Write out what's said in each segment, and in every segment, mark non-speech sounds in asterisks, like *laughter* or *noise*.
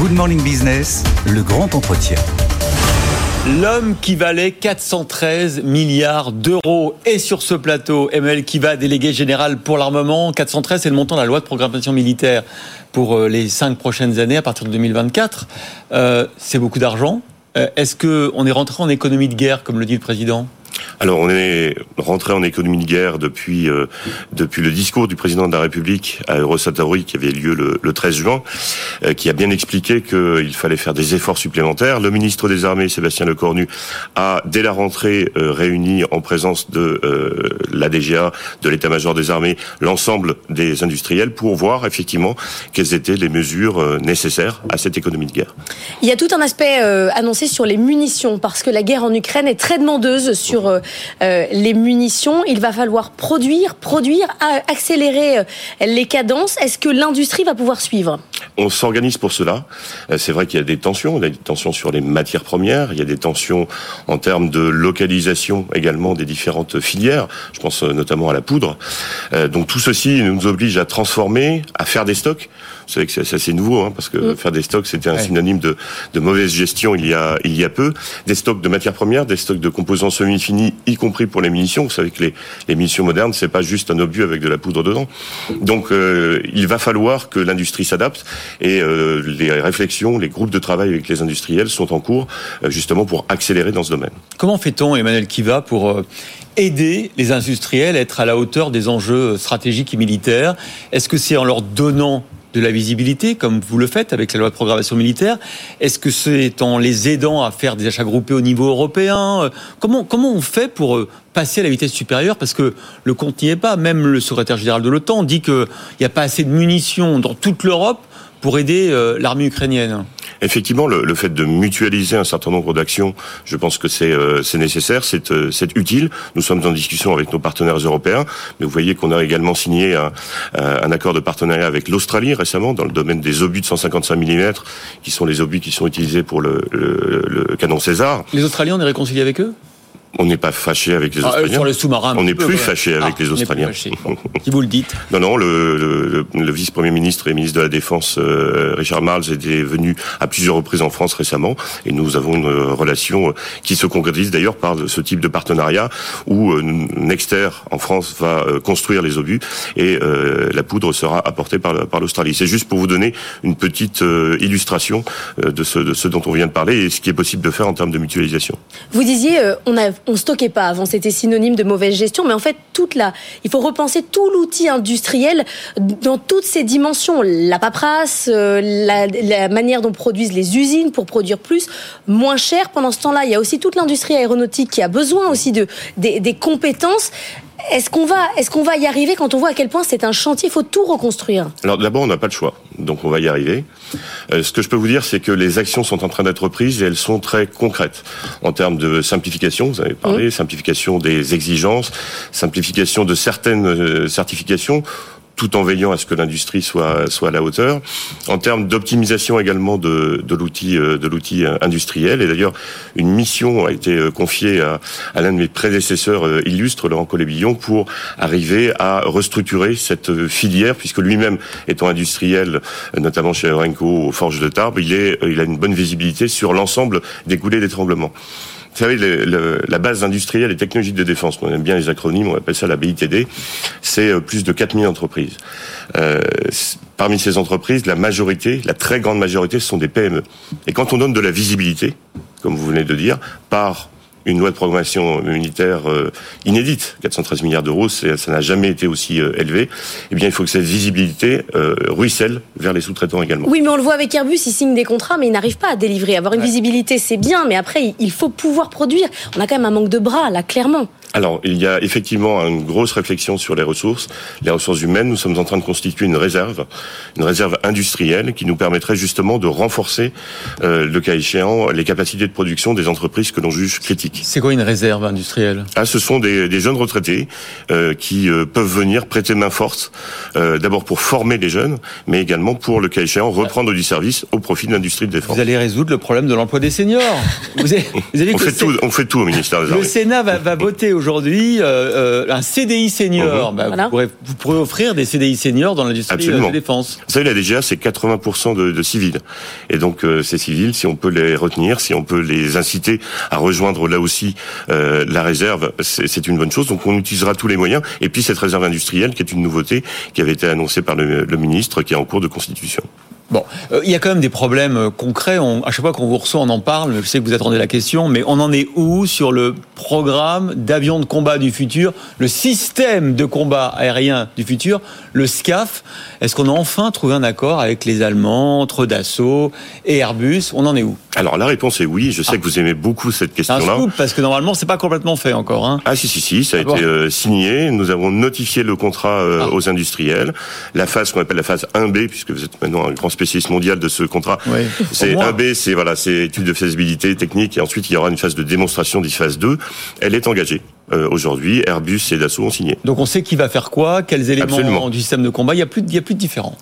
Good Morning Business, le grand entretien. L'homme qui valait 413 milliards d'euros est sur ce plateau. Emmanuel Kiva, délégué général pour l'armement. 413, c'est le montant de la loi de programmation militaire pour euh, les cinq prochaines années à partir de 2024. Euh, c'est beaucoup d'argent. Euh, est-ce qu'on est rentré en économie de guerre, comme le dit le président? Alors on est rentré en économie de guerre depuis euh, depuis le discours du président de la République à Eurosatory qui avait lieu le, le 13 juin, euh, qui a bien expliqué qu'il fallait faire des efforts supplémentaires. Le ministre des Armées Sébastien Lecornu a dès la rentrée euh, réuni en présence de la DGA, de l'état-major des armées, l'ensemble des industriels pour voir effectivement quelles étaient les mesures nécessaires à cette économie de guerre. Il y a tout un aspect annoncé sur les munitions parce que la guerre en Ukraine est très demandeuse sur euh, les munitions. Il va falloir produire, produire, accélérer euh, les cadences. Est-ce que l'industrie va pouvoir suivre? On s'organise pour cela. Euh, c'est vrai qu'il y a des tensions. Il y a des tensions sur les matières premières. Il y a des tensions en termes de localisation également des différentes filières. Je pense notamment à la poudre. Donc tout ceci nous oblige à transformer, à faire des stocks. Vous savez que c'est assez nouveau, hein, parce que mm. faire des stocks, c'était un synonyme de, de, mauvaise gestion il y, a, il y a peu. Des stocks de matières premières, des stocks de composants semi-finis, y compris pour les munitions. Vous savez que les, munitions modernes, c'est pas juste un obus avec de la poudre dedans. Donc, euh, il va falloir que l'industrie s'adapte et euh, les réflexions, les groupes de travail avec les industriels sont en cours, euh, justement pour accélérer dans ce domaine. Comment fait-on, Emmanuel Kiva, pour aider les industriels à être à la hauteur des enjeux stratégiques et militaires? Est-ce que c'est en leur donnant de la visibilité, comme vous le faites avec la loi de programmation militaire. Est-ce que c'est en les aidant à faire des achats groupés au niveau européen comment, comment on fait pour euh, passer à la vitesse supérieure? Parce que le compte n'y est pas. Même le secrétaire général de l'OTAN dit qu'il n'y a pas assez de munitions dans toute l'Europe pour aider euh, l'armée ukrainienne Effectivement, le, fait de mutualiser un certain nombre d'actions, je pense que c'est euh, nécessaire, euh, c'est utile. Nous sommes en discussion avec nos partenaires européens, mais vous voyez qu'on a également signé un, accord de partenariat avec l'Australie récemment dans le domaine des obus de 155 mm, qui sont les obus qui sont utilisés pour le, le, canon César. Les Australiens, on est réconcilié avec eux? On n'est pas fâché avec les ah, Australiens. sur les sous-marins. On n'est plus fâché *laughs* avec ah, les Australiens. Qui vous le dites Non, non. Le, le, le vice-premier ministre et ministre de la Défense euh, Richard Marles était venu à plusieurs reprises en France récemment, et nous avons une relation euh, qui se concrétise d'ailleurs par ce type de partenariat où euh, Nexter en France va construire les obus et la poudre sera apportée par, par l'Australie. C'est juste pour vous donner une petite illustration de ce, de ce dont on vient de parler et ce qui est possible de faire en termes de mutualisation. Vous disiez, on a on stockait pas. Avant, c'était synonyme de mauvaise gestion. Mais en fait, toute la, il faut repenser tout l'outil industriel dans toutes ses dimensions. La paperasse, euh, la, manière dont produisent les usines pour produire plus, moins cher. Pendant ce temps-là, il y a aussi toute l'industrie aéronautique qui a besoin aussi de, des compétences. Est-ce qu'on va, est-ce qu'on va y arriver quand on voit à quel point c'est un chantier? Il faut tout reconstruire. Alors d'abord, on n'a pas le choix, donc on va y arriver. Euh, ce que je peux vous dire, c'est que les actions sont en train d'être prises et elles sont très concrètes en termes de simplification. Vous avez parlé, mmh. simplification des exigences, simplification de certaines euh, certifications tout en veillant à ce que l'industrie soit soit à la hauteur. En termes d'optimisation également de, de l'outil euh, de l'outil euh, industriel. Et d'ailleurs, une mission a été euh, confiée à, l'un de mes prédécesseurs illustres, Laurent Collet-Billon, pour arriver à restructurer cette filière, puisque lui-même étant industriel, notamment chez Renko aux Forges de Tarbes, il est il a une bonne visibilité sur l'ensemble des coulées d'étranglement. Vous savez, la base industrielle et technologique de défense, on aime bien les acronymes, on appelle ça la BITD, c'est euh, plus de 4000 entreprises. Euh, parmi ces entreprises, la majorité, la très grande majorité, sont des PME. Et quand on donne de la visibilité, comme vous venez de dire, par une loi de programmation militaire euh, inédite, 413 milliards d'euros, ça n'a jamais été aussi euh, élevé. Eh bien, il faut que cette visibilité euh, ruisselle vers les sous-traitants également. Oui, mais on le voit avec Airbus, ils signent des contrats, mais ils n'arrivent pas à délivrer. Avoir une visibilité, c'est bien, mais après, il faut pouvoir produire. On a quand même un manque de bras, là, clairement. Alors, il y a effectivement une grosse réflexion sur les ressources, les ressources humaines. Nous sommes en train de constituer une réserve, une réserve industrielle qui nous permettrait justement de renforcer, euh, le cas échéant, les capacités de production des entreprises que l'on juge critiques. C'est quoi une réserve industrielle? Ah, ce sont des, des jeunes retraités euh, qui euh, peuvent venir prêter main forte, euh, d'abord pour former les jeunes, mais également pour, le cas échéant, reprendre du service au profit de l'industrie de défense. Vous allez résoudre le problème de l'emploi des seniors. Vous vous *laughs* on, fait tout, on fait tout au ministère des Armées. Le Sénat va, va voter aujourd'hui aujourd'hui euh, un CDI senior. Mhm. Bah, Voilà. vous, pourrez, vous pourrez offrir des CDI seniors dans l'industrie euh, de défense. Vous savez, la DGA, c'est 80% de, de civils. Et donc, euh, ces civils, si on peut les retenir, si on peut les inciter à rejoindre là aussi euh, la réserve, c'est c'est une bonne chose. Donc, on utilisera tous les moyens. Et puis, cette réserve industrielle, qui est une nouveauté, qui avait été annoncée par le, le ministre, qui est en cours de constitution. Bon, euh, il y a quand même des problèmes euh, concrets. On, à chaque fois qu'on vous reçoit, on en parle. Je sais que vous attendez la question, mais on en est où sur le programme d'avions de combat du futur, le système de combat aérien du futur, le SCAF Est-ce qu'on a enfin trouvé un accord avec les Allemands, entre Dassault et Airbus? On en est où? Alors, la réponse est oui. Je sais que vous aimez beaucoup cette C'est un question-là. scoop parce que normalement, c'est pas complètement fait encore. Hein. Ah si si si, ça a Ah été euh, signé. Nous avons notifié le contrat euh, Ah. aux industriels. La phase qu'on appelle la phase 1B, puisque vous êtes maintenant un grand spécialiste mondial de ce contrat. Oui. C'est Au moins. 1B, c'est voilà, c'est étude de faisabilité technique, et ensuite il y aura une phase de démonstration, d'ici phase 2. Elle est engagée euh, aujourd'hui. Airbus et Dassault ont signé. Donc on sait qui va faire quoi, quels éléments Absolument. du système de combat. Il y a plus, de- il y a plus de différents.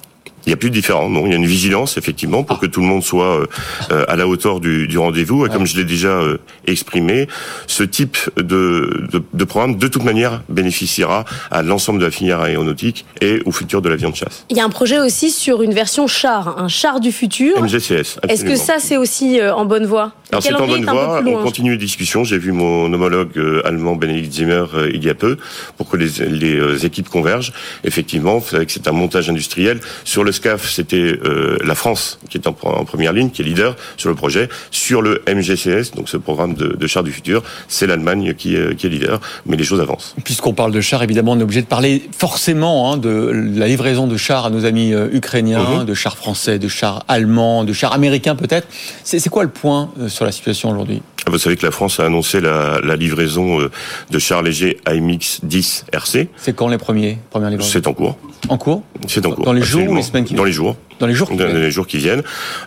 Il n'y a plus de différent, non. Il y a une vigilance, effectivement, pour que tout le monde soit euh, euh, à la hauteur du, du rendez-vous. Et comme je l'ai déjà euh, exprimé, ce type de, de, de programme, de toute manière, bénéficiera à l'ensemble de la filière aéronautique et au futur de l'avion de chasse. Il y a un projet aussi sur une version char, un char du futur. MGCS. Est-ce que ça, c'est aussi euh, en bonne voie? Alors c'est en bonne voie, on loin. continue les discussions. J'ai vu mon homologue euh, allemand Benedikt Zimmer euh, il y a peu pour que les, les euh, équipes convergent. Effectivement, vous savez que c'est un montage industriel. Sur le SCAF, c'était euh, la France qui est en, en première ligne, qui est leader sur le projet. Sur le MGCS, donc ce programme de, de chars du futur, c'est l'Allemagne qui, est- qui est leader. Mais les choses avancent. Puisqu'on parle de chars, évidemment, on est obligé de parler forcément hein, de la livraison de chars à nos amis euh, ukrainiens, Mhm. de chars français, de chars allemands, de chars américains peut-être. C'est quoi le point euh, sur la situation aujourd'hui Vous savez que la France a annoncé la, la livraison euh, de chars légers AMX 10 RC. C'est quand les premiers premières livraisons C'est en cours. En cours C'est en cours. Dans les jours ou les semaines qui Dans viennent les jours. Dans les jours qui dans viennent. les jours qui viennent.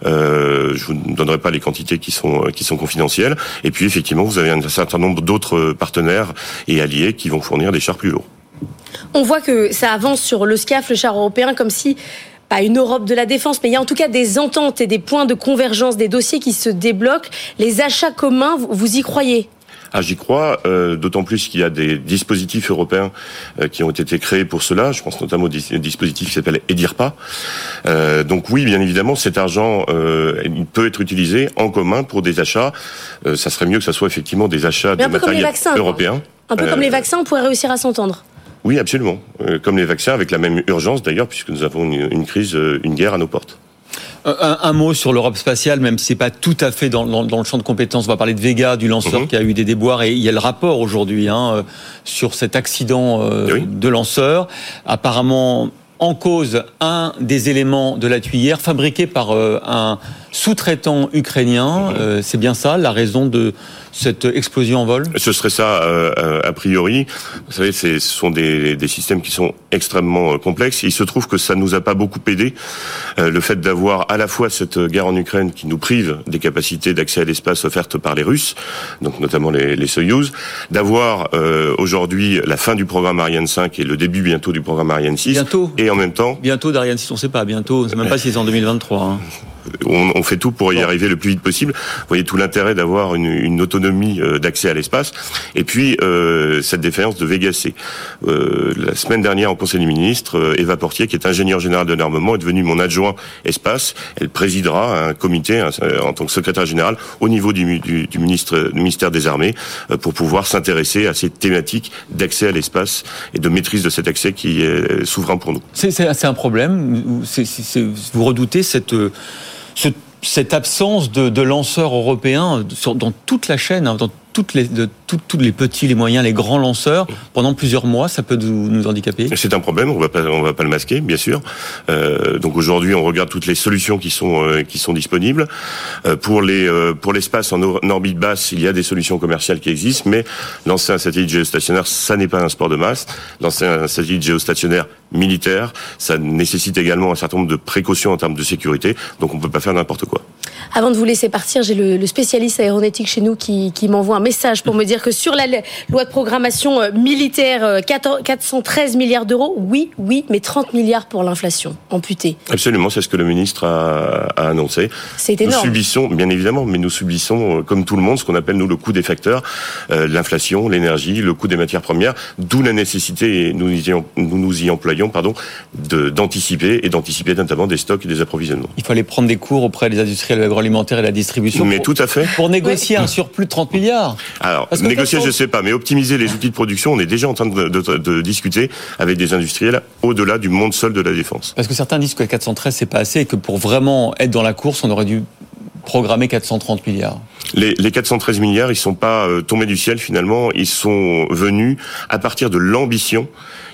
Euh, je vous ne donnerai pas les quantités qui sont qui sont confidentielles. Et puis effectivement, vous avez un certain nombre d'autres partenaires et alliés qui vont fournir des chars plus lourds. On voit que ça avance sur le SCAF, le char européen, comme si pas une Europe de la défense, mais il y a en tout cas des ententes et des points de convergence, des dossiers qui se débloquent. Les achats communs, vous, y croyez? Ah, j'y crois, euh, d'autant plus qu'il y a des dispositifs européens euh, qui ont été créés pour cela. Je pense notamment au dis- dispositif qui s'appelle EDIRPA. Euh, donc oui, bien évidemment, cet argent il peut être utilisé en commun pour des achats. Ça serait mieux que ça soit effectivement des achats Mais un de peu comme les matériel vaccins, européen. Un peu comme les vaccins, on pourrait réussir à s'entendre. Oui, absolument. Euh, comme les vaccins, avec la même urgence d'ailleurs, puisque nous avons une, une crise, euh, une guerre à nos portes. Un, un mot sur l'Europe spatiale, même si c'est pas tout à fait dans, dans- dans le champ de compétences. On va parler de Vega, du lanceur Mhm. qui a eu des déboires, et il y a le rapport aujourd'hui hein, euh, sur cet accident euh, Oui. de lanceur. Apparemment en cause un des éléments de la tuyère fabriqué par euh, un sous-traitant ukrainien. Mhm. Euh, c'est bien ça la raison de cette explosion en vol? Ce serait ça euh, euh, a priori. Vous savez, ce sont des, des systèmes qui sont extrêmement complexes. Il se trouve que ça nous a pas beaucoup aidé euh, le fait d'avoir à la fois cette guerre en Ukraine qui nous prive des capacités d'accès à l'espace offertes par les Russes, donc notamment les, les Soyouz, d'avoir aujourd'hui la fin du programme Ariane 5 et le début bientôt du programme Ariane 6, Bientôt. et en même temps Bientôt d'Ariane 6, on ne sait pas. Bientôt, c'est même pas si c'est en 2023. hein. On, on fait tout pour y arriver le plus vite possible. Vous voyez tout l'intérêt d'avoir une, une autonomie euh, d'accès à l'espace. Et puis euh, cette défaillance de Vega C. Euh, la semaine dernière, en Conseil des ministres, euh, Eva Portier, qui est ingénieure générale de l'armement, est devenue mon adjoint espace. Elle présidera un comité un- en tant que secrétaire général au niveau du, du, du ministre, du ministère des Armées euh, pour pouvoir s'intéresser à ces thématiques d'accès à l'espace et de maîtrise de cet accès qui est souverain pour nous. C'est- un problème. vous redoutez cette, euh, ce- cette absence de, lanceurs européens dans toute la chaîne, hein, dans toutes les, tous les petits, les moyens, les grands lanceurs pendant plusieurs mois. Ça peut nous, nous handicaper? C'est un problème, on va pas, on va pas le masquer, bien sûr. Euh, donc aujourd'hui, on regarde toutes les solutions qui sont euh, qui sont disponibles. Euh, pour les euh, pour l'espace en, or- en orbite basse, il y a des solutions commerciales qui existent, mais lancer un satellite géostationnaire, ça n'est pas un sport de masse. Lancer un satellite géostationnaire militaire, ça nécessite également un certain nombre de précautions en termes de sécurité. Donc on peut pas faire n'importe quoi. Avant de vous laisser partir, j'ai le, le spécialiste aéronautique chez nous qui, qui m'envoie un message pour me dire C'est-à-dire que sur la loi de programmation euh, militaire, 413 milliards d'euros, oui, oui, mais 30 milliards pour l'inflation amputée. Absolument, c'est ce que le ministre a, a annoncé. C'est énorme. Nous subissons, bien évidemment, mais nous subissons, comme tout le monde, ce qu'on appelle nous le coût des facteurs, l'inflation, l'énergie, le coût des matières premières, d'où la nécessité, et nous y, nous, nous y employons, pardon, d'anticiper et d'anticiper notamment des stocks et des approvisionnements. Il fallait prendre des cours auprès des industriels de l'agroalimentaire et de la distribution. Mais tout à fait. Pour négocier un surplus de 30 milliards. Alors, négocier, je ne sais pas, mais optimiser les outils de production, on est déjà en train de, de, discuter avec des industriels au-delà du monde seul de la défense. Parce que certains disent que 413 c'est pas assez et que pour vraiment être dans la course, on aurait dû programmer 430 milliards. Les, les 413 milliards, ils sont pas euh, tombés du ciel finalement, ils sont venus à partir de l'ambition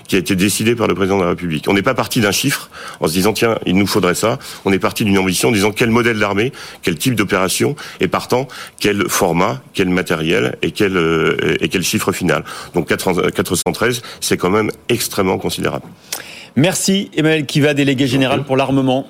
qui a été décidée par le président de la République. On n'est pas parti d'un chiffre en se disant tiens, il nous faudrait ça. On est parti d'une ambition en disant quel modèle d'armée, quel type d'opération et partant quel format, quel matériel et quel euh, et quel chiffre final. Donc 413, c'est quand même extrêmement considérable. Merci Emmanuel Kiva, délégué général pour l'armement.